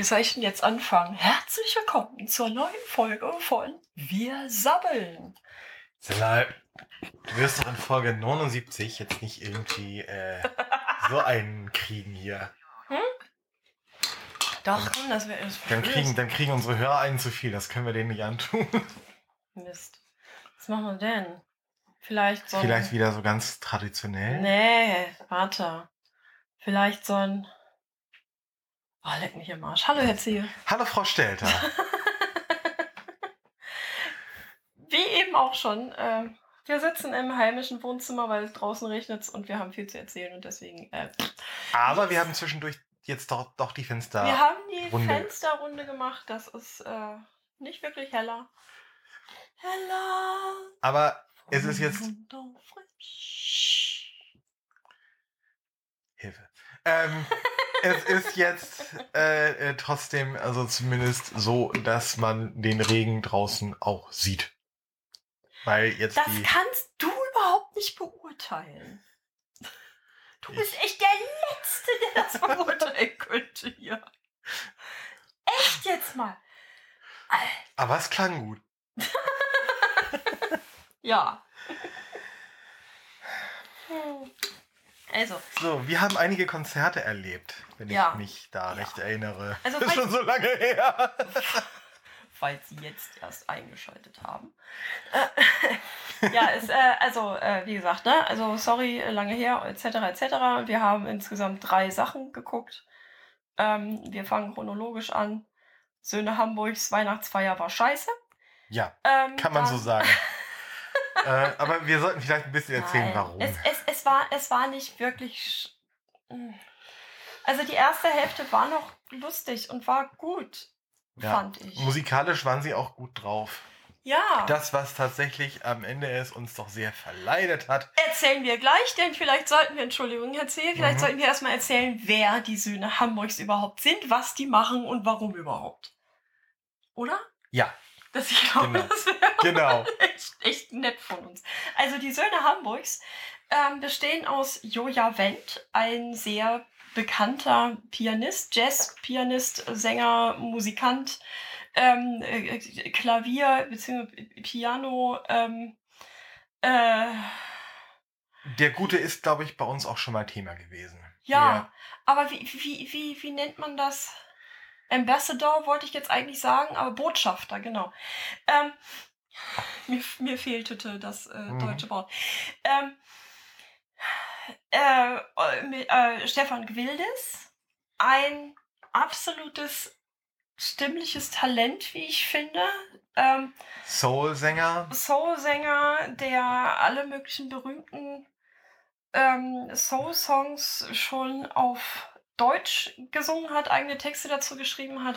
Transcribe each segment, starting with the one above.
Wie soll ich denn jetzt anfangen? Herzlich willkommen zur neuen Folge von Wir sabbeln. Selal, du wirst doch in Folge 79 jetzt nicht irgendwie äh, so einen kriegen hier. Doch, komm, das wäre Dann kriegen, dann kriegen unsere Hörer einen zu viel. Das können wir denen nicht antun. Mist. Was machen wir denn? Vielleicht so ein... Vielleicht wieder so ganz traditionell. Nee, warte. Vielleicht so ein... Oh, leck mich im Arsch. Hallo, Herr Ziel. Hallo Frau Stelter. Wie eben auch schon. Äh, wir sitzen im heimischen Wohnzimmer, weil es draußen regnet und wir haben viel zu erzählen und deswegen... Äh, Aber wir haben zwischendurch jetzt doch, doch die Fenster. wir haben die Runde. Fensterrunde gemacht. Das ist äh, nicht wirklich heller. Heller. Aber es ist jetzt Hilfe. Ähm, es ist jetzt äh, äh, trotzdem, also zumindest so, dass man den Regen draußen auch sieht. Weil jetzt Das kannst du überhaupt nicht beurteilen. Du bist echt der Letzte, der das beurteilen könnte hier. Echt jetzt mal. Alter. Aber es klang gut. Ja. Also, So, wir haben einige Konzerte erlebt, wenn Ja. ich mich da Ja. recht erinnere. Also, das ist schon so lange her. falls Sie jetzt erst eingeschaltet haben. Äh, ja, ist, äh, also, äh, wie gesagt, ne, also, sorry, lange her, etc., etc. Wir haben insgesamt drei Sachen geguckt. Ähm, wir fangen chronologisch an. Söhne Hamburgs Weihnachtsfeier war scheiße. Ja, Ähm, kann man so dann- sagen. äh, aber wir sollten vielleicht ein bisschen erzählen, Nein. warum. Es, es, es, war, es war nicht wirklich. sch- Mm. Also die erste Hälfte war noch lustig und war gut, Ja. fand ich. Musikalisch waren sie auch gut drauf. ja. Das, was tatsächlich am Ende es uns doch sehr verleidet hat. Erzählen wir gleich, denn vielleicht sollten wir, Entschuldigung, erzählen, vielleicht Mhm. sollten wir erstmal erzählen, wer die Söhne Hamburgs überhaupt sind, was die machen und warum überhaupt. Oder? Ja, Das, ich glaube, Genau. das wäre genau. echt, echt nett von uns. Also die Söhne Hamburgs ähm, bestehen aus Joja Wendt, ein sehr bekannter Pianist, Jazz-Pianist, Sänger, Musikant, ähm, äh, Klavier bzw. Piano, ähm, äh, Der Gute ist, glaube ich, bei uns auch schon mal Thema gewesen. ja, aber wie, wie, wie, wie nennt man das? Ambassador wollte ich jetzt eigentlich sagen, aber Botschafter, genau. Ähm, mir, mir fehlte das äh, Mhm. deutsche Wort. Ähm, äh, äh, mit, äh, Stefan Gwildes, ein absolutes stimmliches Talent, wie ich finde. Ähm, Soul-Sänger. Soul-Sänger, der alle möglichen berühmten ähm, Soul-Songs schon auf Deutsch gesungen hat, eigene Texte dazu geschrieben hat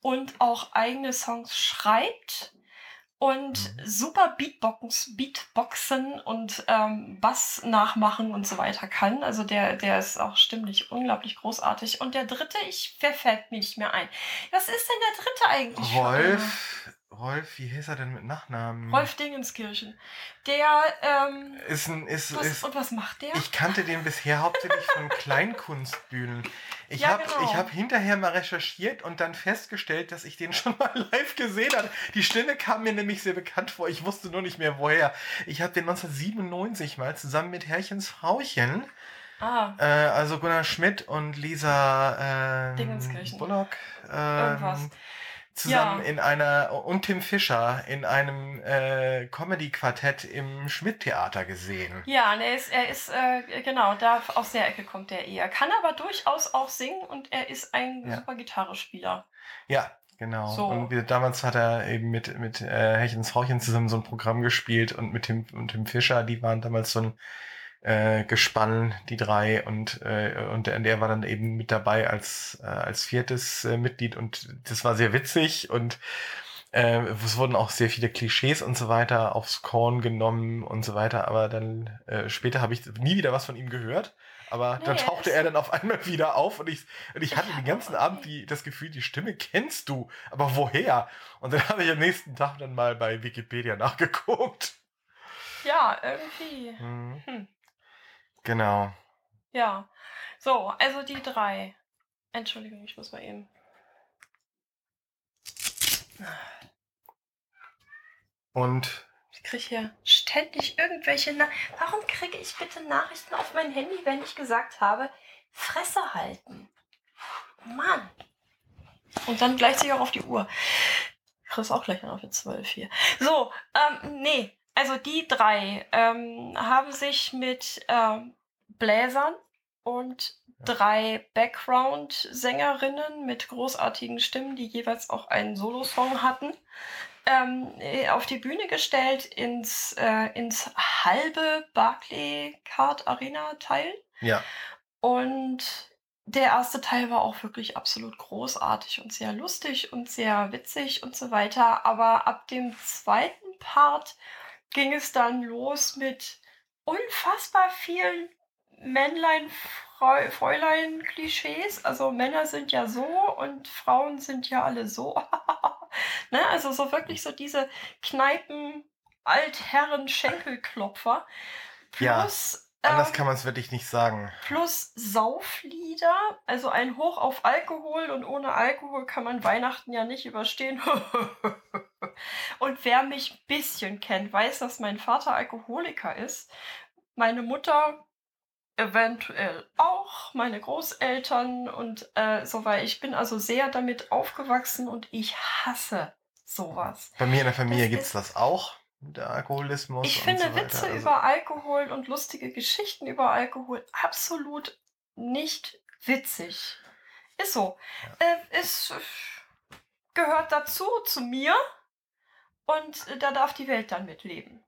und auch eigene Songs schreibt und Mhm. super Beatbox, Beatboxen und ähm, Bass nachmachen und so weiter kann. Also der, der ist auch stimmlich unglaublich großartig. Und der dritte, ich verfällt mir nicht mehr ein. Was ist denn der dritte eigentlich? Rolf. Rolf, wie hieß er denn mit Nachnamen? Rolf Dingenskirchen. Der, ähm, Ist ein, ist, was, ist, und was macht der? ich kannte den bisher hauptsächlich von Kleinkunstbühnen. Ich Ja, habe genau. ich hab hinterher mal recherchiert und dann festgestellt, dass ich den schon mal live gesehen habe. Die Stimme kam mir nämlich sehr bekannt vor. Ich wusste nur nicht mehr woher. Ich habe den 1997 mal zusammen mit Herrchens Frauchen, ah, äh, also Gunnar Schmidt und Lisa ähm, Dingenskirchen. Bullock, Irgendwas. Zusammen Ja. in einer und Tim Fischer in einem äh, Comedy-Quartett im Schmidt-Theater gesehen. ja, und er ist, er ist äh, genau, da aus der Ecke kommt er eher. Kann aber durchaus auch singen und er ist ein Ja. super Gitarrespieler. Ja, genau. So. Und wie, damals hat er eben mit, mit äh, Hechens Frauchen zusammen so ein Programm gespielt und mit Tim, und Tim Fischer, die waren damals so ein äh, Gespann, die drei, und, äh, und der, der war dann eben mit dabei als, äh, als viertes äh, Mitglied und das war sehr witzig und äh, es wurden auch sehr viele Klischees und so weiter aufs Korn genommen und so weiter, aber dann äh, später habe ich nie wieder was von ihm gehört. Aber Nee, dann tauchte er dann auf einmal wieder auf und ich, und ich hatte den ganzen. Abend die, das Gefühl, die Stimme kennst du, aber woher? Und dann habe ich am nächsten Tag dann mal bei Wikipedia nachgeguckt. Ja, irgendwie. Mhm. Hm. Genau. Ja. So, also die drei. Entschuldigung, ich muss mal eben. Und Ich kriege hier ständig irgendwelche Na Warum kriege ich bitte Nachrichten auf mein Handy, wenn ich gesagt habe, Fresse halten? Mann. Und dann gleichzeitig auch auf die Uhr. Ich krieg's auch gleich noch für 12 hier. So, ähm, nee. Also die drei ähm, haben sich mit ähm, Bläsern und drei Background-Sängerinnen mit großartigen Stimmen, die jeweils auch einen Solosong hatten, ähm, äh, auf die Bühne gestellt ins, äh, ins halbe Barclaycard Arena Teil. ja, Und der erste Teil war auch wirklich absolut großartig und sehr lustig und sehr witzig und so weiter. Aber ab dem zweiten Part ging es dann los mit unfassbar vielen Männlein, Frau, Fräulein Klischees. Also Männer sind ja so und Frauen sind ja alle so. ne? Also so wirklich so diese Kneipen Altherren Schenkelklopfer. Ja, Plus anders ähm, kann man es wirklich nicht sagen. plus Sauflieder, also ein Hoch auf Alkohol und ohne Alkohol kann man Weihnachten ja nicht überstehen. und wer mich ein bisschen kennt, weiß, dass mein Vater Alkoholiker ist. Meine Mutter eventuell auch, meine Großeltern und äh, so weiter. Ich bin also sehr damit aufgewachsen und ich hasse sowas. Bei mir in der Familie gibt es das auch, der Alkoholismus. Ich finde so. Witze Also, über Alkohol und lustige Geschichten über Alkohol absolut nicht witzig. Ist so. Äh, es äh, gehört dazu, zu mir. Und äh, da darf die Welt dann mitleben.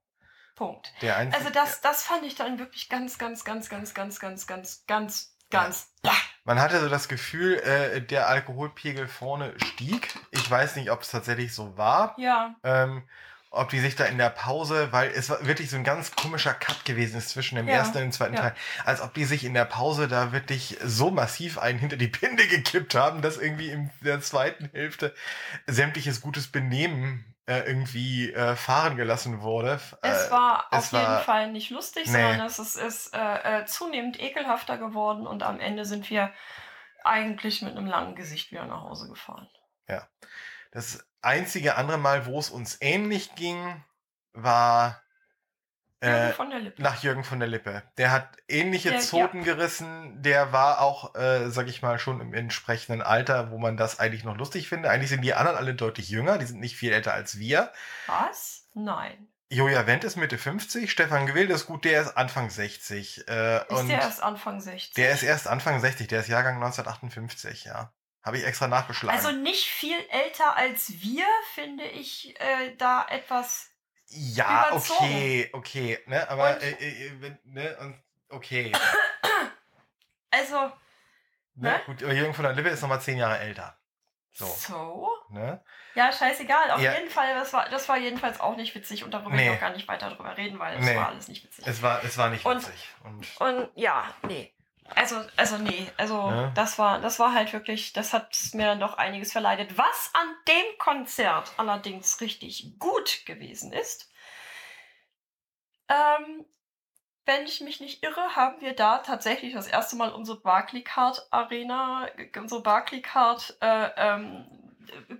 Punkt. Also das, das fand ich dann wirklich ganz, ganz, ganz, ganz, ganz, ganz, ganz, ganz, ganz. Ja. Man hatte so das Gefühl, äh, der Alkoholpegel vorne stieg. Ich weiß nicht, ob es tatsächlich so war. Ja. Ähm, ob die sich da in der Pause, weil es war wirklich so ein ganz komischer Cut gewesen ist zwischen dem Ja, ersten und dem zweiten ja. Teil, als ob die sich in der Pause da wirklich so massiv einen hinter die Pinde gekippt haben, dass irgendwie in der zweiten Hälfte sämtliches gutes Benehmen äh, irgendwie äh, fahren gelassen wurde. Es Äh, war es auf war- jeden Fall nicht lustig, Nee. sondern es ist, ist äh, äh, zunehmend ekelhafter geworden und am Ende sind wir eigentlich mit einem langen Gesicht wieder nach Hause gefahren. Das einzige andere Mal, wo es uns ähnlich ging, war Jürgen äh, Lippe. nach Jürgen von der Lippe. Der hat ähnliche Der- Zoten gerissen. Der war auch, äh, sag ich mal, schon im entsprechenden Alter, wo man das eigentlich noch lustig finde. Eigentlich sind die anderen alle deutlich jünger. Die sind nicht viel älter als wir. Was? Nein. Joja Wendt ist Mitte 50. Stefan Gewild ist gut, der ist Anfang 60. Äh, Ist der erst Anfang 60? der ist erst Anfang 60. Der ist Jahrgang 1958, ja. Habe ich extra nachgeschlagen. also nicht viel älter als wir, finde ich äh, da etwas. Ja, Überzogen. okay, okay, ne, aber Und- äh, äh, wenn- ne, und okay. Also, Ne? Ne? Gut, Jürgen von der Lippe ist nochmal zehn Jahre älter. so. So, ne? Ja, scheißegal. Auf Ja. jeden Fall, das war, das war jedenfalls auch nicht witzig und darüber Nee. ich auch gar nicht weiter drüber reden, weil es Nee. war alles nicht witzig. Es war, es war nicht Und- witzig. Und, Und ja, nee. Also, also nee, also Ja. das war, das war halt wirklich, das hat mir dann doch einiges verleidet. Was an dem Konzert allerdings richtig gut gewesen ist, ähm, wenn ich mich nicht irre, haben wir da tatsächlich das erste Mal unsere Barclaycard Arena, unsere Barclaycard äh, ähm,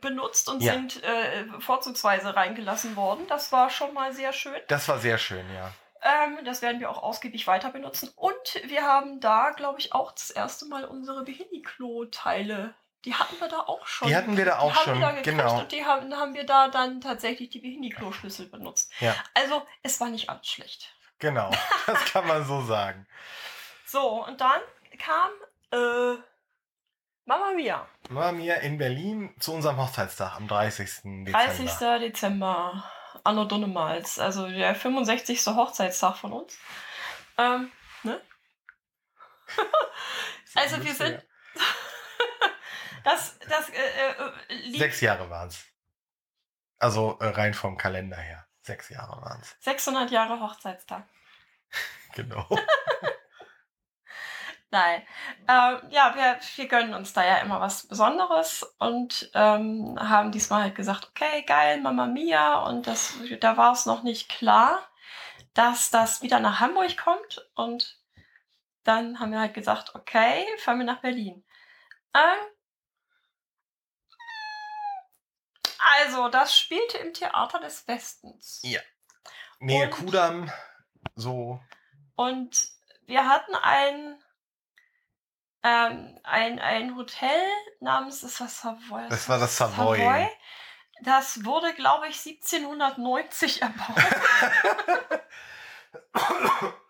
benutzt und Ja. sind äh, vorzugsweise reingelassen worden. Das war schon mal sehr schön. das war sehr schön, ja. Ähm, das werden wir auch ausgiebig weiter benutzen. Und wir haben da, glaube ich, auch das erste Mal unsere Behini-Klo-Teile. Die hatten wir da auch schon. Die hatten wir da auch schon, da genau. Und die haben, haben wir da dann tatsächlich die Behini-Klo-Schlüssel benutzt. Ja. Also, es war nicht alles schlecht. Genau, das kann man so sagen. So, und dann kam äh, Mama Mia. War mir in Berlin zu unserem Hochzeitstag am 30. Dezember. 30. Dezember. Anno Dunnemals. Also der 65. Hochzeitstag von uns. Ähm, ne? also wir sind Das, das äh, äh, liegt Sechs Jahre waren es. Also äh, rein vom Kalender her. Sechs Jahre waren es. 600 Jahre Hochzeitstag. Genau. Nein. Ähm, ja, wir, wir gönnen uns da ja immer was Besonderes und ähm, haben diesmal halt gesagt, okay, geil, Mama Mia. Und das, da war es noch nicht klar, dass das wieder nach Hamburg kommt. Und dann haben wir halt gesagt, okay, fahren wir nach Berlin. Ähm, Also, das spielte im Theater des Westens. Ja. Nähe Kudamm, so. Und wir hatten ein, ähm, ein, ein Hotel namens, das war Savoy. Das war das Savoy. Das wurde, glaube ich, 1790 erbaut.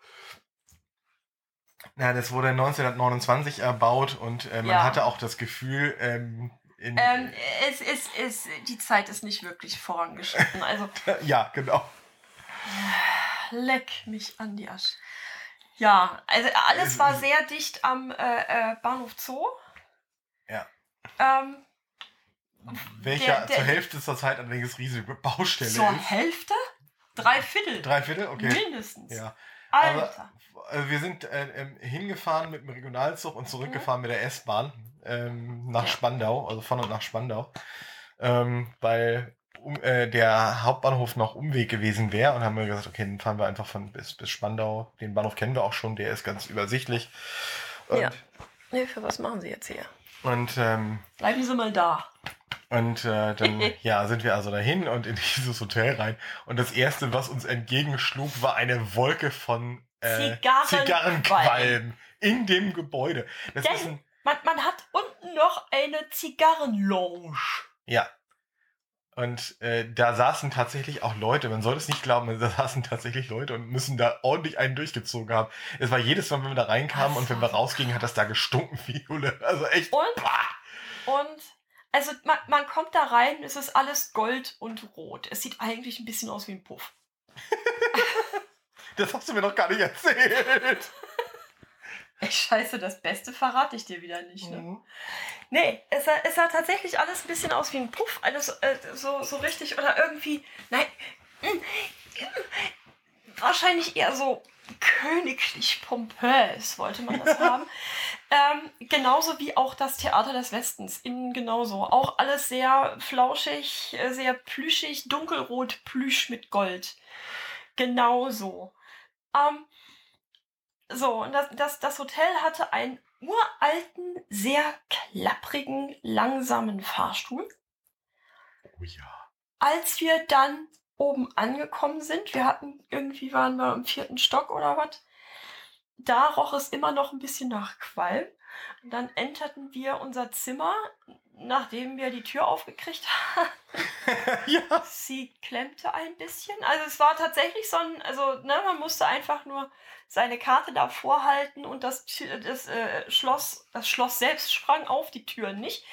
Ja, das wurde 1929 erbaut und äh, man Ja. hatte auch das Gefühl, ähm, in, ähm, es ist, es, die Zeit ist nicht wirklich vorangeschritten. Also, ja, genau. leck mich an die Asche. Ja, also alles Es- war sehr dicht am äh, äh, Bahnhof Zoo. Ja. Ähm, Welcher Der- der- zur Hälfte zur Zeit allerdings riesige Baustelle zur ist. Hälfte? Drei Viertel. Drei Viertel? Okay. Mindestens. Ja. Alter. Äh, wir sind äh, hingefahren mit dem Regionalzug und zurückgefahren mit der S-Bahn ähm, nach. Spandau, also von und nach Spandau, ähm, weil um, äh, der Hauptbahnhof noch Umweg gewesen wäre und haben wir gesagt, okay, dann fahren wir einfach von bis, bis Spandau. Den Bahnhof kennen wir auch schon, der ist ganz übersichtlich. Und, Ja. Nee, für was machen Sie jetzt hier? und, ähm, Bleiben Sie mal da. und äh, dann ja, sind wir also dahin und in dieses Hotel rein. Und das Erste, was uns entgegenschlug, war eine Wolke von äh, Zigarrenqualm. Zigarrenqualm in dem Gebäude. Das Denn- ist ein, Man, man hat unten noch eine Zigarrenlounge. ja. Und äh, da saßen tatsächlich auch Leute, man soll es nicht glauben, da saßen tatsächlich Leute und müssen da ordentlich einen durchgezogen haben. Es war jedes Mal, wenn wir da reinkamen und wenn wir rausgingen, hat das da gestunken wie Hulle. Also echt. Und, Bah. und also man, man kommt da rein, es ist alles Gold und Rot. Es sieht eigentlich ein bisschen aus wie ein Puff. Das hast du mir noch gar nicht erzählt. Scheiße, das Beste verrate ich dir wieder nicht, ne? Mhm. Nee, es sah, es sah tatsächlich alles ein bisschen aus wie ein Puff. Alles äh, so, so richtig oder irgendwie. Nein. mm, Wahrscheinlich eher so königlich pompös wollte man das haben. ähm, genauso wie auch das Theater des Westens. Innen genauso. Auch alles sehr flauschig, äh, sehr plüschig, dunkelrot Plüsch mit Gold. Genauso. Ähm, so, und das, das, das Hotel hatte einen uralten, sehr klapprigen, langsamen Fahrstuhl. Oh ja. Als wir dann oben angekommen sind, wir hatten, irgendwie waren wir im vierten Stock oder was, da roch es immer noch ein bisschen nach Qualm. Und dann enterten wir unser Zimmer, nachdem wir die Tür aufgekriegt haben. ja. Sie klemmte ein bisschen. Also es war tatsächlich so ein, also ne, man musste einfach nur seine Karte davor halten und das, das äh, Schloss, das Schloss selbst sprang auf, die Tür nicht.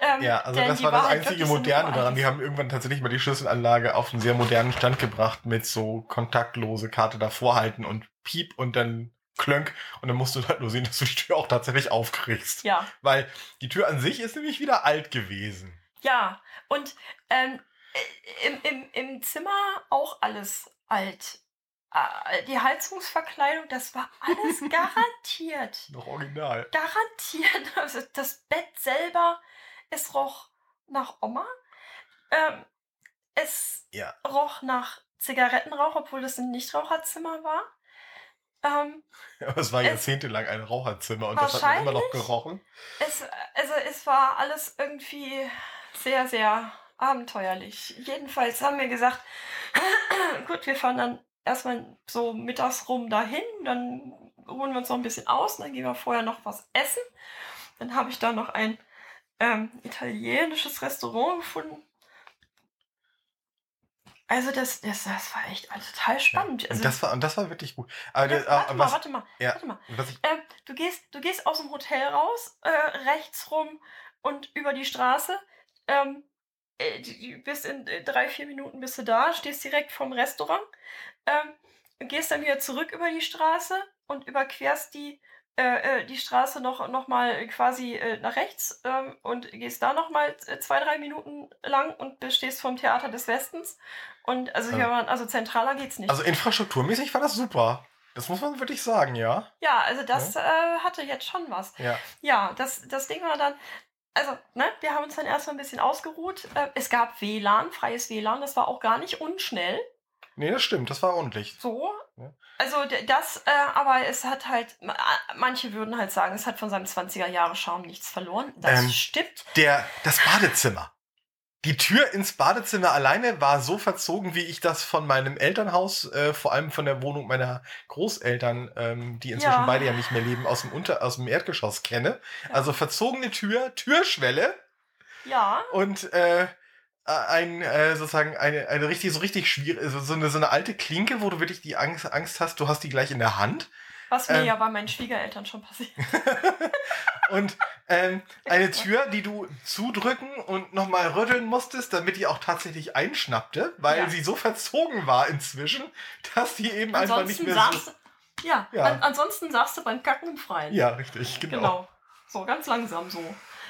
Ähm, Ja, also das war das einzige Moderne daran. Die haben irgendwann tatsächlich mal die Schlüsselanlage auf einen sehr modernen Stand gebracht mit so kontaktlose Karte davor halten und piep und dann klönk und dann musst du halt nur sehen, dass du die Tür auch tatsächlich aufkriegst. Ja, Weil die Tür an sich ist nämlich wieder alt gewesen. ja. Und ähm, äh, im, im, im Zimmer auch alles alt. Äh, Die Heizungsverkleidung, das war alles garantiert. Noch original. Garantiert. Also das Bett selber, es roch nach Oma. Ähm, es Ja. roch nach Zigarettenrauch, obwohl es ein Nichtraucherzimmer war. Ähm, Aber es war Es- jahrzehntelang ein Raucherzimmer und das hat man immer noch gerochen. es, also es war alles irgendwie sehr, sehr abenteuerlich. Jedenfalls haben wir gesagt, gut, wir fahren dann erstmal so mittags rum dahin, dann ruhen wir uns noch ein bisschen aus, dann gehen wir vorher noch was essen. Dann habe ich da noch ein ähm, italienisches Restaurant gefunden. Also das, das, das war echt alles total spannend. Und Also, das war, und das war wirklich gut. Aber ja, das, warte äh, mal, was, warte mal, ja. warte mal. Ähm, du, gehst, du gehst aus dem Hotel raus, äh, rechts rum und über die Straße. Ähm, äh, bist in äh, drei, vier Minuten bist du da, stehst direkt vom Restaurant. Ähm, gehst dann wieder zurück über die Straße und überquerst die, die Straße noch, noch mal quasi nach rechts ähm, und gehst da noch mal zwei, drei Minuten lang und stehst vom Theater des Westens. Und also hier Ja. waren, also zentraler geht's nicht. also infrastrukturmäßig war das super. Das muss man wirklich sagen, ja. ja, also das äh, hatte jetzt schon was. Ja. Ja, das, das Ding war dann, also, ne, wir haben uns dann erstmal ein bisschen ausgeruht. Äh, es gab WLAN, freies WLAN, das war auch gar nicht unschnell. Nee, das stimmt, das war ordentlich. So. Ja. Also das, äh, aber es hat halt, ma- manche würden halt sagen, es hat von seinem 20er Jahre Charme nichts verloren. Das Ähm, stimmt. Der, das Badezimmer. Die Tür ins Badezimmer alleine war so verzogen, wie ich das von meinem Elternhaus, äh, vor allem von der Wohnung meiner Großeltern, ähm, die inzwischen Ja. beide ja nicht mehr leben, aus dem, Unter aus dem Erdgeschoss kenne. Also verzogene Tür, Türschwelle Ja. und äh, ein äh, sozusagen eine, eine richtig so richtig schwierig so, so eine so eine alte Klinke, wo du wirklich die Angst Angst hast, du hast die gleich in der Hand Was mir Ähm. ja bei meinen Schwiegereltern schon passiert. und ähm, eine Tür, die du zudrücken und nochmal rütteln musstest, damit die auch tatsächlich einschnappte, weil Ja. sie so verzogen war inzwischen, dass die eben einfach nicht Ansonsten mehr sagst so. Ja, Ja. An, ansonsten sagst du beim Kacken im Freien. Ja, richtig, genau. Genau. So, ganz langsam so.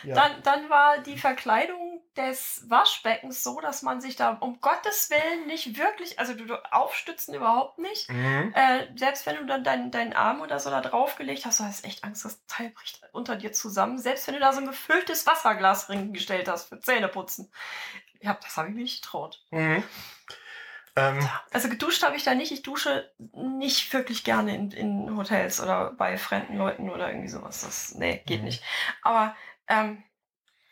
Ja. Dann, dann war die Verkleidung des Waschbeckens so, dass man sich da um Gottes Willen nicht wirklich, also du, du aufstützen überhaupt nicht. Mhm. Äh, selbst wenn du dann deinen, deinen Arm oder so da draufgelegt hast, du hast echt Angst, das Teil bricht unter dir zusammen. Selbst wenn du da so ein gefülltes Wasserglas hingestellt hast für Zähneputzen. Ja, das habe ich mir nicht getraut. Mhm. Ähm, Also geduscht habe ich da nicht. Ich dusche nicht wirklich gerne in, in Hotels oder bei fremden Leuten oder irgendwie sowas. Das, nee, geht Mhm. nicht. Aber ähm,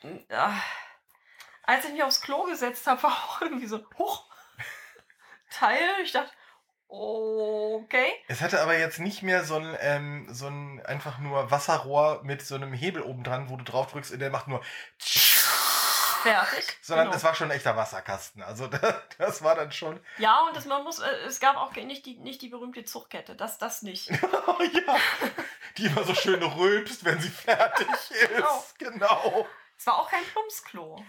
äh, als ich mich aufs Klo gesetzt habe, war auch irgendwie so ein Huch Teil. Ich dachte, okay. es hatte aber jetzt nicht mehr so ein, ähm, so ein einfach nur Wasserrohr mit so einem Hebel oben dran, wo du drauf drückst und der macht nur Fertig. sondern Genau. es war schon ein echter Wasserkasten. Also das, das war dann schon. Ja, und das, man muss, äh, es gab auch nicht die, nicht die berühmte Zuchtkette. Das, das nicht. Oh ja, die immer so schön rülpst, wenn sie fertig Genau. ist. Genau. Es war auch kein Plumpsklo.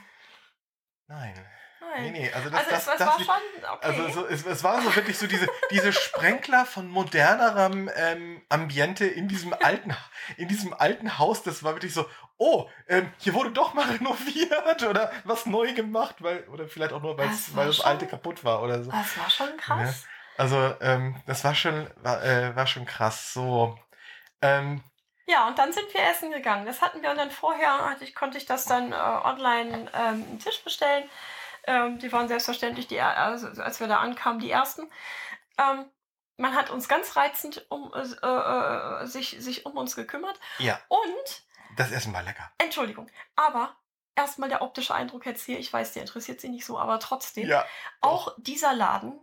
Nein. Nein. Nee, nee, also das, also das, es, das, war schon okay. also so, es, es war so wirklich so diese, diese Sprenkler von modernerem ähm, Ambiente in diesem alten, in diesem alten Haus. Das war wirklich so, oh, ähm, hier wurde doch mal renoviert oder was neu gemacht, weil, oder vielleicht auch nur, Das weil das schon- alte kaputt war oder so. das war schon krass. Also, ähm, das war schon, war, äh, war schon krass. So. Ähm, Ja, und dann sind wir essen gegangen. Das hatten wir und dann vorher hatte ich, konnte ich das dann äh, online ähm, einen Tisch bestellen. Ähm, die waren selbstverständlich, die, also, als wir da ankamen, die ersten. Ähm, man hat uns ganz reizend um, äh, äh, sich, sich um uns gekümmert. ja, Und, das Essen war lecker. Entschuldigung, aber erstmal der optische Eindruck jetzt hier. Ich weiß, der interessiert Sie nicht so, aber trotzdem. Ja. Auch dieser Laden,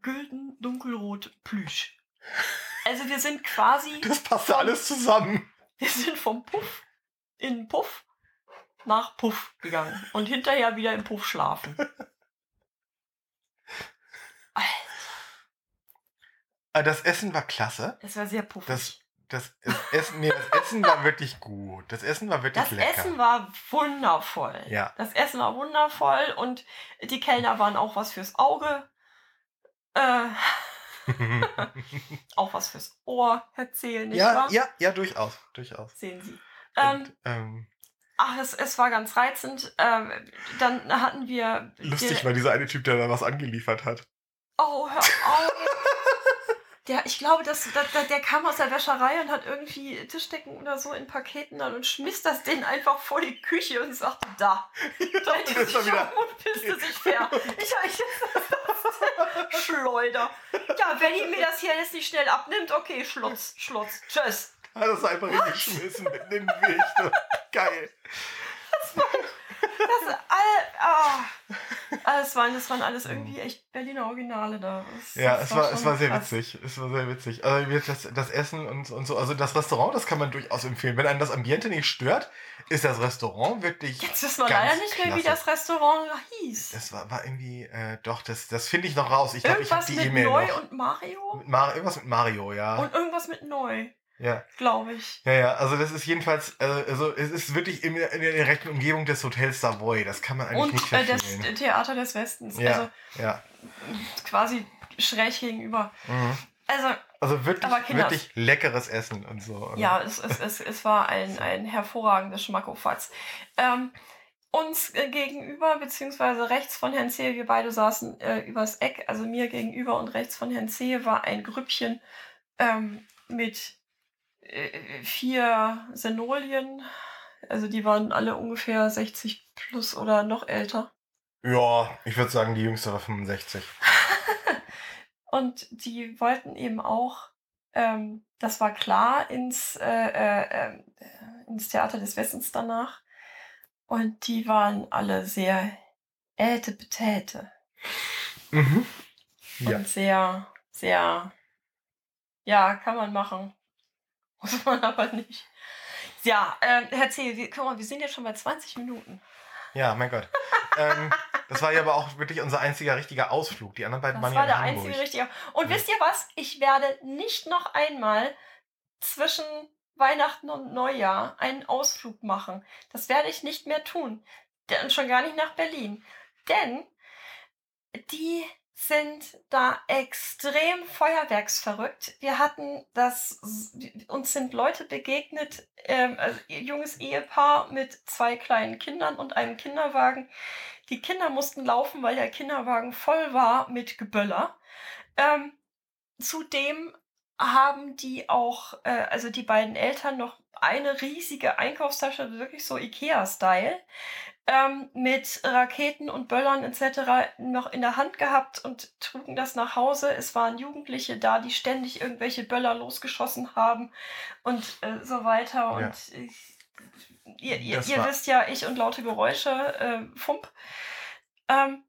Gülden, Dunkelrot, Plüsch. Also wir sind quasi... Das passte vom- alles zusammen. Wir sind vom Puff in Puff nach Puff gegangen und hinterher wieder im Puff schlafen. Alter, Äh, Das Essen war klasse. Das war sehr puffig. Das, das, das Essen, nee, das Essen war wirklich gut. Das Essen war wirklich Das lecker. Essen war wundervoll. Ja. Das Essen war wundervoll und die Kellner waren auch was fürs Auge. Äh, auch was fürs Ohr erzählen, nicht ja, wahr? ja, ja, durchaus, durchaus. Sehen Sie. Ähm, Und, ähm, ach, es, es war ganz reizend. Ähm, dann hatten wir. lustig war dieser eine Typ, der da was angeliefert hat. Oh, hör auf. Der, ich glaube, das, der, der- kam aus der Wäscherei und hat irgendwie Tischdecken oder so in Paketen dann und schmiss das denen einfach vor die Küche und sagte, da. Drehte das sich war wieder- um und pisste sich fair. Ich, ich Schleuder. Ja, wenn ihr mir das hier jetzt nicht schnell abnimmt, okay, Schlotz, Schlotz, tschüss. Hat das einfach hingeschmissen mit dem Weg. Geil. Das, all, ah. das, waren, das waren alles irgendwie echt Berliner Originale da. Das, Ja, das es war, es schon war sehr krass. witzig. Es war sehr witzig. Also das, das Essen und, und so, also das Restaurant, das kann man durchaus empfehlen. Wenn einen das Ambiente nicht stört, ist das Restaurant wirklich. Jetzt wissen wir leider nicht mehr, wie das Restaurant hieß. Das war, war irgendwie, äh, doch, das, das finde ich noch raus. Ich glaube, ich habe irgendwas die mit E-Mail Neu noch. und Mario? Mit Mar irgendwas mit Mario, ja. Und irgendwas mit Neu, ja. glaube ich. Ja, ja, also das ist jedenfalls, äh, also es ist wirklich in, der- in der direkten Umgebung des Hotels Savoy. Das kann man eigentlich nicht Und äh, das Theater des Westens. Ja. Also ja. quasi schräg gegenüber. Mhm. Also, Also wirklich, wirklich leckeres Essen und so. oder? ja, es, es, es, es war ein, ein hervorragendes Schmackofatz. Ähm, uns äh, gegenüber, beziehungsweise rechts von Herrn Zehe, wir beide saßen äh, übers Eck, also mir gegenüber und rechts von Herrn Zehe war ein Grüppchen ähm, mit vier Senolien. Also die waren alle ungefähr 60 plus oder noch älter. Ja, ich würde sagen, die jüngste war 65. Und die wollten eben auch, ähm, das war klar, ins, äh, äh, äh, ins Theater des Westens danach. Und die waren alle sehr Äte betäte. Mhm. Ja. Und sehr, sehr, ja, kann man machen. Muss man aber nicht. Ja, äh, Herr C., wir, guck mal, wir sind jetzt schon bei 20 Minuten. Ja, mein Gott. ähm, das war ja aber auch wirklich unser einziger richtiger Ausflug. Die anderen beiden Das waren war ja der in Hamburg. einzige richtige. Und Ja. wisst ihr was? Ich werde nicht noch einmal zwischen Weihnachten und Neujahr einen Ausflug machen. Das werde ich nicht mehr tun. Und schon gar nicht nach Berlin. Denn die sind da extrem feuerwerksverrückt. Wir hatten das, uns sind Leute begegnet, ähm, also junges Ehepaar mit zwei kleinen Kindern und einem Kinderwagen. Die Kinder mussten laufen, weil der Kinderwagen voll war mit Geböller. Ähm, zudem haben die auch, äh, also die beiden Eltern noch eine riesige Einkaufstasche, wirklich so Ikea-Style, ähm, mit Raketen und Böllern etc. noch in der Hand gehabt und trugen das nach Hause. Es waren Jugendliche da, die ständig irgendwelche Böller losgeschossen haben und äh, so weiter. Und ich, ihr, ihr, ihr war- wisst ja, ich und laute Geräusche, äh, Fump. Ähm,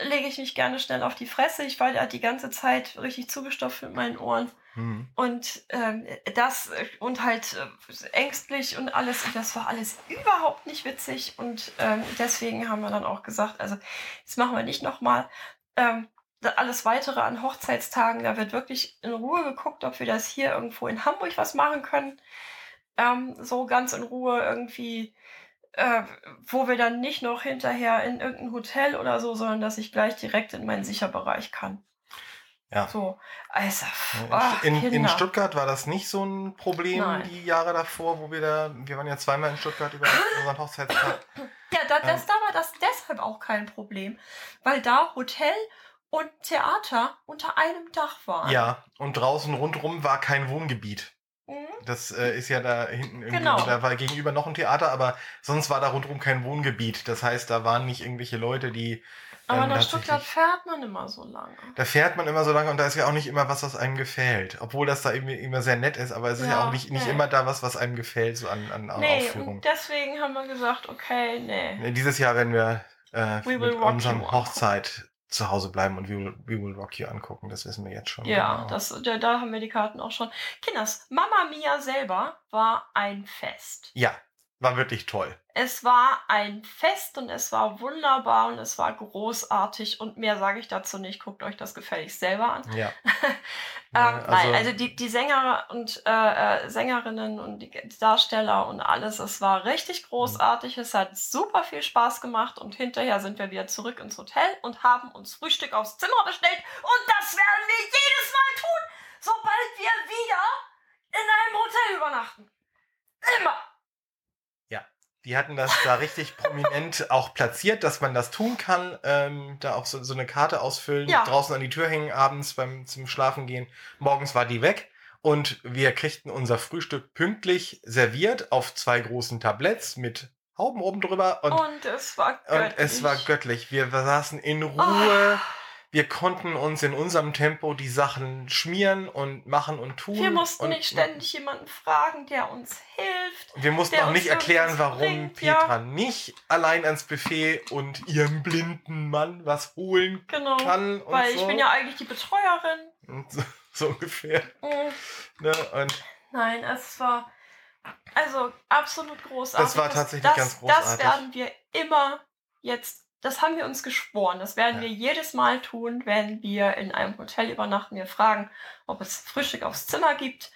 lege ich mich gerne schnell auf die Fresse. Ich war ja die ganze Zeit richtig zugestopft mit meinen Ohren. Mhm. Und ähm, das äh, und halt äh, ängstlich und alles, und das war alles überhaupt nicht witzig. Und ähm, deswegen haben wir dann auch gesagt, also das machen wir nicht nochmal. Ähm, alles weitere an Hochzeitstagen, da wird wirklich in Ruhe geguckt, ob wir das hier irgendwo in Hamburg was machen können. Ähm, so ganz in Ruhe irgendwie, äh, wo wir dann nicht noch hinterher in irgendein Hotel oder so, sondern dass ich gleich direkt in meinen Sicherbereich kann. Ja. So, also, ach, In, in. Stuttgart war das nicht so ein Problem Nein. die Jahre davor, wo wir da, wir waren ja zweimal in Stuttgart über unseren Hochzeitstag. Ja, da, das, Ähm. da war das deshalb auch kein Problem, weil da Hotel und Theater unter einem Dach waren. Ja, und draußen rundrum war kein Wohngebiet. Mhm. Das äh, ist ja da hinten irgendwie, Genau. da war gegenüber noch ein Theater, aber sonst war da rundrum kein Wohngebiet. Das heißt, da waren nicht irgendwelche Leute, die. Aber ähm, nach Stuttgart fährt man immer so lange. Da fährt man immer so lange und da ist ja auch nicht immer was, was einem gefällt. Obwohl das da immer sehr nett ist, aber es ist ja Ja, auch nicht, nicht nee. immer da was, was einem gefällt, so an, an, Nee, Aufführung. und deswegen haben wir gesagt, okay, nee. Dieses Jahr werden wir äh, We mit unserem. Hochzeit zu Hause bleiben und We Will, We will Rock You angucken. Das wissen wir jetzt schon. Ja, genau. das, da, da haben wir die Karten auch schon. Kinders, Mama Mia selber war ein Fest. Ja, war wirklich toll. Es war ein Fest und es war wunderbar und es war großartig und mehr sage ich dazu nicht. Guckt euch das gefälligst selber an. Ja. Ähm, Ja, nein, also die, die Sänger und äh, äh, Sängerinnen und die Darsteller und alles, es war richtig großartig. Es hat super viel Spaß gemacht und hinterher sind wir wieder zurück ins Hotel und haben uns Frühstück aufs Zimmer bestellt und das werden wir jedes Mal tun, sobald wir wieder in einem Hotel übernachten. Immer. Die hatten das da richtig prominent auch platziert, dass man das tun kann. Ähm, da auch so, so eine Karte ausfüllen, Ja. draußen an die Tür hängen, abends beim zum Schlafen gehen. Morgens war die weg. Und wir kriegten unser Frühstück pünktlich serviert auf zwei großen Tabletts mit Hauben oben drüber. Und, Und, es war und göttlich. es war göttlich. Wir saßen in Ruhe. Oh, Wir konnten uns in unserem Tempo die Sachen schmieren und machen und tun. wir mussten und nicht ständig jemanden fragen, der uns hilft. Wir mussten auch nicht erklären, warum bringt, Petra ja. nicht allein ans Buffet und ihrem blinden Mann was holen Genau. kann und Weil so. ich bin ja eigentlich die Betreuerin. So, so ungefähr. Mhm. Ne? Und Nein, es war also absolut großartig. Das war tatsächlich das, ganz Das großartig. werden wir immer jetzt, das haben wir uns geschworen. Das werden Ja. wir jedes Mal tun, wenn wir in einem Hotel übernachten. Wir fragen, ob es Frühstück aufs Zimmer gibt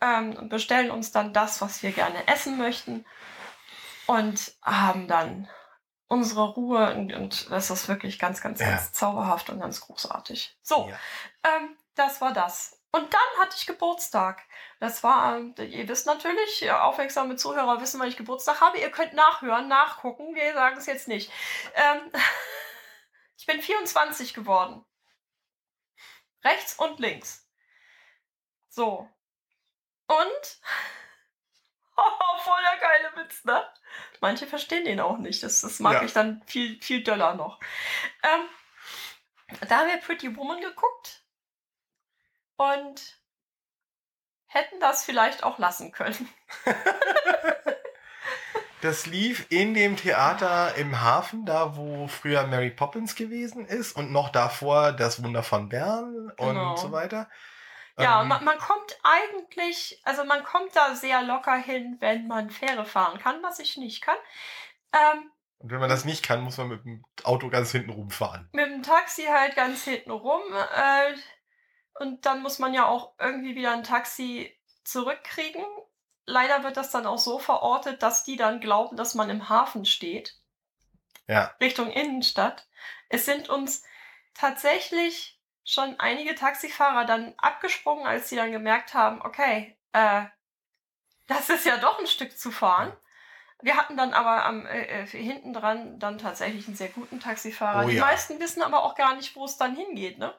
ähm, und bestellen uns dann das, was wir gerne essen möchten und haben dann unsere Ruhe und, und das ist wirklich ganz, ganz, Ja. ganz zauberhaft und ganz großartig. So, ja. ähm, das war das. Und dann hatte ich Geburtstag. Das war, ähm, ihr wisst natürlich, ihr aufmerksame Zuhörer wissen, wann ich Geburtstag habe. Ihr könnt nachhören, nachgucken. Wir sagen es jetzt nicht. Ähm, ich bin 24 geworden. Rechts und links. So. Und? Oh, voll der geile Witz, ne? Manche verstehen den auch nicht. Das, das mag Ja. ich dann viel, viel döller noch. Ähm, da haben wir Pretty Woman geguckt und hätten das vielleicht auch lassen können. das lief in dem Theater im Hafen, da wo früher Mary Poppins gewesen ist und noch davor das Wunder von Bern Genau. und so weiter. Ja, Ähm, man, man kommt eigentlich, also man kommt da sehr locker hin, wenn man Fähre fahren kann, was ich nicht kann. Ähm, und wenn man das nicht kann, muss man mit dem Auto ganz hinten rumfahren. mit dem Taxi halt ganz hinten rum. Äh, und dann muss man ja auch irgendwie wieder ein Taxi zurückkriegen. Leider wird das dann auch so verortet, dass die dann glauben, dass man im Hafen steht. Ja. Richtung Innenstadt. Es sind uns tatsächlich schon einige Taxifahrer dann abgesprungen, als sie dann gemerkt haben, okay, äh, das ist ja doch ein Stück zu fahren. Wir hatten dann aber am äh, äh, hinten dran dann tatsächlich einen sehr guten Taxifahrer. Oh Die ja. meisten wissen aber auch gar nicht, wo es dann hingeht, ne?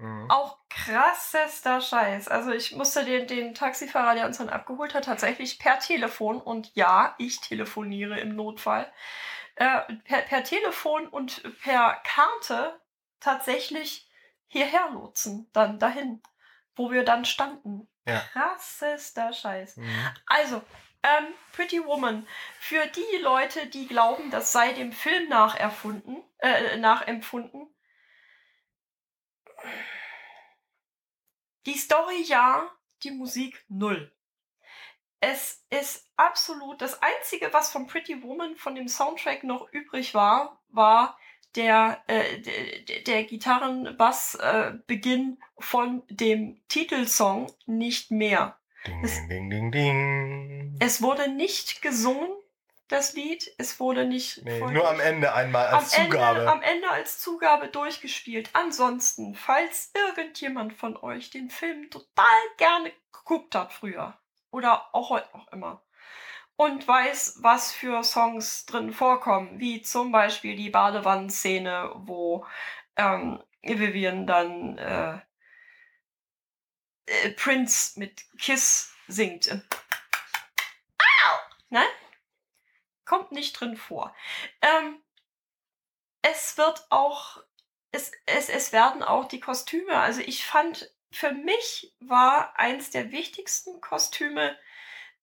Mhm. Auch krassester Scheiß. Also ich musste den, den Taxifahrer, der uns dann abgeholt hat, tatsächlich per Telefon und ja, ich telefoniere im Notfall, äh, per, per Telefon und per Karte tatsächlich hierher lotsen, dann dahin, wo wir dann standen. Ja. Krassester Scheiß. Mhm. Also, ähm, Pretty Woman. Für die Leute, die glauben, das sei dem Film nacherfunden, äh, nachempfunden. Die Story ja, die Musik null. Es ist absolut das Einzige, was von Pretty Woman von dem Soundtrack noch übrig war, war der, äh, der, der Gitarren-Bass-Beginn von dem Titelsong nicht mehr. Ding, Es- ding, ding, ding. Es wurde nicht gesungen, das Lied. Es wurde nicht. Nee, nur am Ende einmal als am Zugabe. Ende, am Ende als Zugabe durchgespielt. Ansonsten, falls irgendjemand von euch den Film total gerne geguckt hat früher oder auch heute noch immer und weiß, was für Songs drin vorkommen, wie zum Beispiel die Badewannenszene, wo ähm, Vivian dann äh, äh, Prince mit Kiss singt. Au! Kommt nicht drin vor. Ähm, es wird auch, es, es, es werden auch die Kostüme, also ich fand, für mich war eins der wichtigsten Kostüme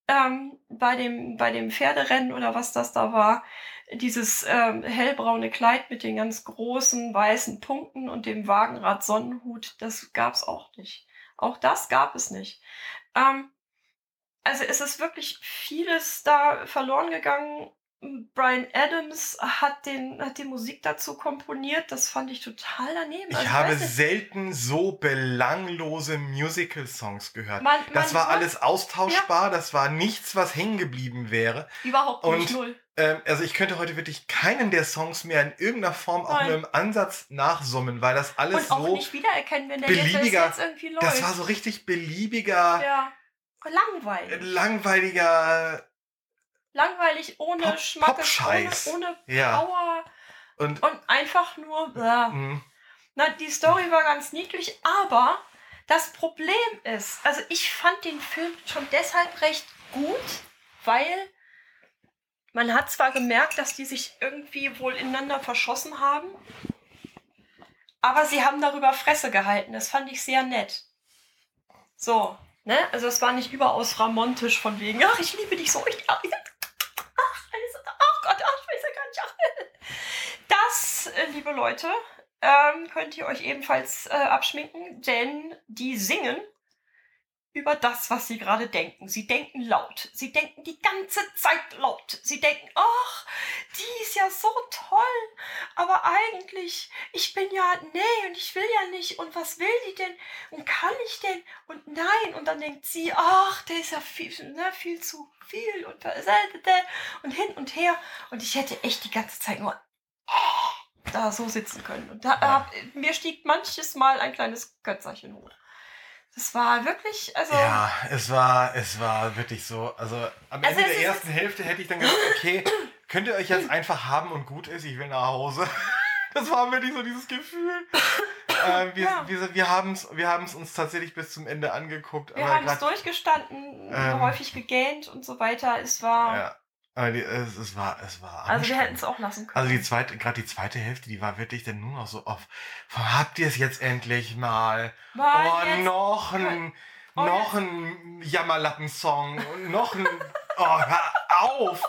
ähm, bei, dem, bei dem Pferderennen oder was das da war, dieses ähm, hellbraune Kleid mit den ganz großen weißen Punkten und dem Wagenrad Sonnenhut, das gab's auch nicht. Auch das gab es nicht. Ähm, also es ist wirklich vieles da verloren gegangen. Brian Adams hat, den, hat die Musik dazu komponiert. Das fand ich total daneben. Ich Also, habe nicht, selten so belanglose Musical-Songs gehört. man, Das man war wird alles austauschbar, das war nichts, was hängen geblieben wäre. überhaupt nicht und- null. Ähm, also ich könnte heute wirklich keinen der Songs mehr in irgendeiner Form auch Nein. nur im Ansatz nachsummen, weil das alles Und auch so, nicht wiedererkennen, wenn der beliebiger- jetzt irgendwie läuft. das war so richtig beliebiger, ja. Langweilig. langweiliger, Langweilig, ohne Pop- Schmackes, Pop-Scheiß. ohne, ohne ja. Power Und und einfach nur. Blah. mh, Na, die Story war ganz niedlich, aber das Problem ist, also ich fand den Film schon deshalb recht gut, weil man hat zwar gemerkt, dass die sich irgendwie wohl ineinander verschossen haben, aber sie haben darüber Fresse gehalten. Das fand ich sehr nett. So, ne? Also es war nicht überaus ramontisch von wegen, ach, ich liebe dich so. Ich, ach, ich- ach, alles, ach Gott, ach, ich weiß ja gar nicht. Ach. Das, äh, liebe Leute, ähm, könnt ihr euch ebenfalls äh, abschminken, denn die singen über das, was sie gerade denken. Sie denken laut. Sie denken die ganze Zeit laut. Sie denken, ach, die ist ja so toll. Aber eigentlich, ich bin ja, nee, und ich will ja nicht. Und was will die denn? Und kann ich denn? Und nein. Und dann denkt sie, ach, der ist ja viel, ne, viel zu viel. Und, und hin und her. Und ich hätte echt die ganze Zeit nur da so sitzen können. Und da, hab, mir stieg manches Mal ein kleines Götzerchen hoch. Das war wirklich, also. ja, es war, es war wirklich so. Also am Also Ende es der ersten Hälfte hätte ich dann gedacht, okay, könnt ihr euch jetzt einfach haben und gut ist, ich will nach Hause. Das war wirklich so dieses Gefühl. äh, wir Ja. wir, wir haben es wir haben's uns tatsächlich bis zum Ende angeguckt. Wir haben es durchgestanden, Ähm, häufig gegähnt und so weiter. Es war. Ja. Aber die, es, es war, es war. also wir hätten es auch lassen können. Also die zweite, gerade die zweite Hälfte, die war wirklich dann nur noch so auf. Habt ihr es jetzt endlich mal? Mann, oh, jetzt- noch ein, Oh, noch ein Jammerlappensong noch ein. Oh, hör auf!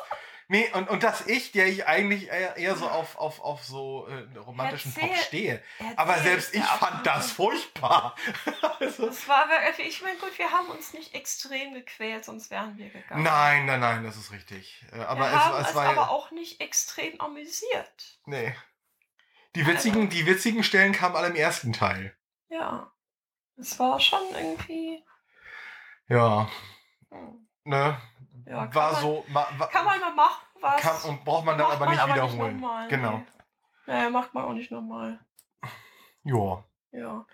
Nee, und, und dass ich, der ich eigentlich eher, eher so auf, auf, auf so äh, romantischen Erzähl- Pop stehe. Aber selbst ich fand das furchtbar. also, Das war wirklich, ich meine, gut, wir haben uns nicht extrem gequält, sonst wären wir gegangen. nein, nein, nein, das ist richtig. Äh, Aber wir haben es, es es war aber auch nicht extrem amüsiert. Nee. Die witzigen, die witzigen Stellen kamen alle im ersten Teil. Ja. Es war schon irgendwie. Ja, hm, ne? Ja, kann war man- so. War, war, Kann man mal machen, was. kann, und braucht man dann aber man nicht aber wiederholen. nochmal, genau. Nee. Naja, macht man auch nicht nochmal. Ja. Ja.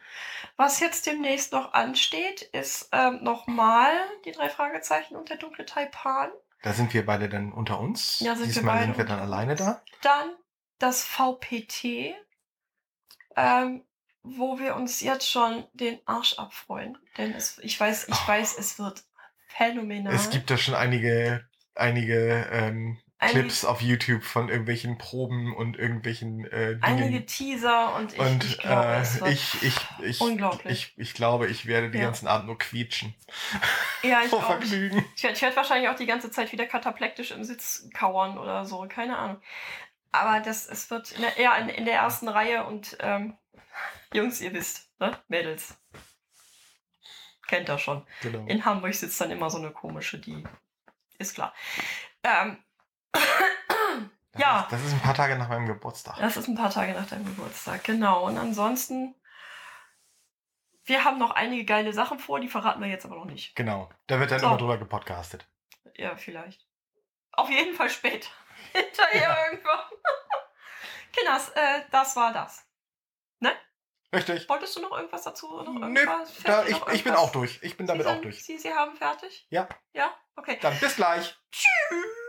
Was jetzt demnächst noch ansteht, ist ähm, nochmal die drei Fragezeichen und der dunkle Taipan. Da sind wir beide dann unter uns. Ja, sind wir Diesmal beide sind wir dann alleine da. Dann das VPT, ähm, wo wir uns jetzt schon den Arsch abfreuen. Denn es, ich weiß, ich Oh. weiß, es wird phänomenal. Es gibt da schon einige, einige ähm, Einige- Clips auf YouTube von irgendwelchen Proben und irgendwelchen äh, Dingen. einige Teaser und ich, und ich glaube, äh, es wird ich, ich, ich, unglaublich. ich, ich glaube, ich werde den Ja. ganzen Abend nur quietschen. ja, ich Vor auch. Vergnügen. Ich werde werd wahrscheinlich auch die ganze Zeit wieder kataplektisch im Sitz kauern oder so, keine Ahnung. Aber das, es wird in der, eher in, in der ersten Reihe und ähm, Jungs, ihr wisst, ne? Mädels. Kennt ihr schon. Genau. In Hamburg sitzt dann immer so eine komische, die ist klar. Ähm, Das ja. ist- Das ist ein paar Tage nach meinem Geburtstag. das ist ein paar Tage nach deinem Geburtstag, genau. Und ansonsten, wir haben noch einige geile Sachen vor, die verraten wir jetzt aber noch nicht. Genau. Da wird dann So. immer drüber gepodcastet. Ja, vielleicht. Auf jeden Fall später. Hinterher irgendwann. Kinders, äh, das war das. Richtig. Wolltest du noch irgendwas dazu? Noch Nö, irgendwas? Da, ich, ich bin auch durch. Ich bin damit Sie auch sind, durch. Sie, Sie haben fertig? Ja. Ja? Okay. Dann bis gleich. Tschüss.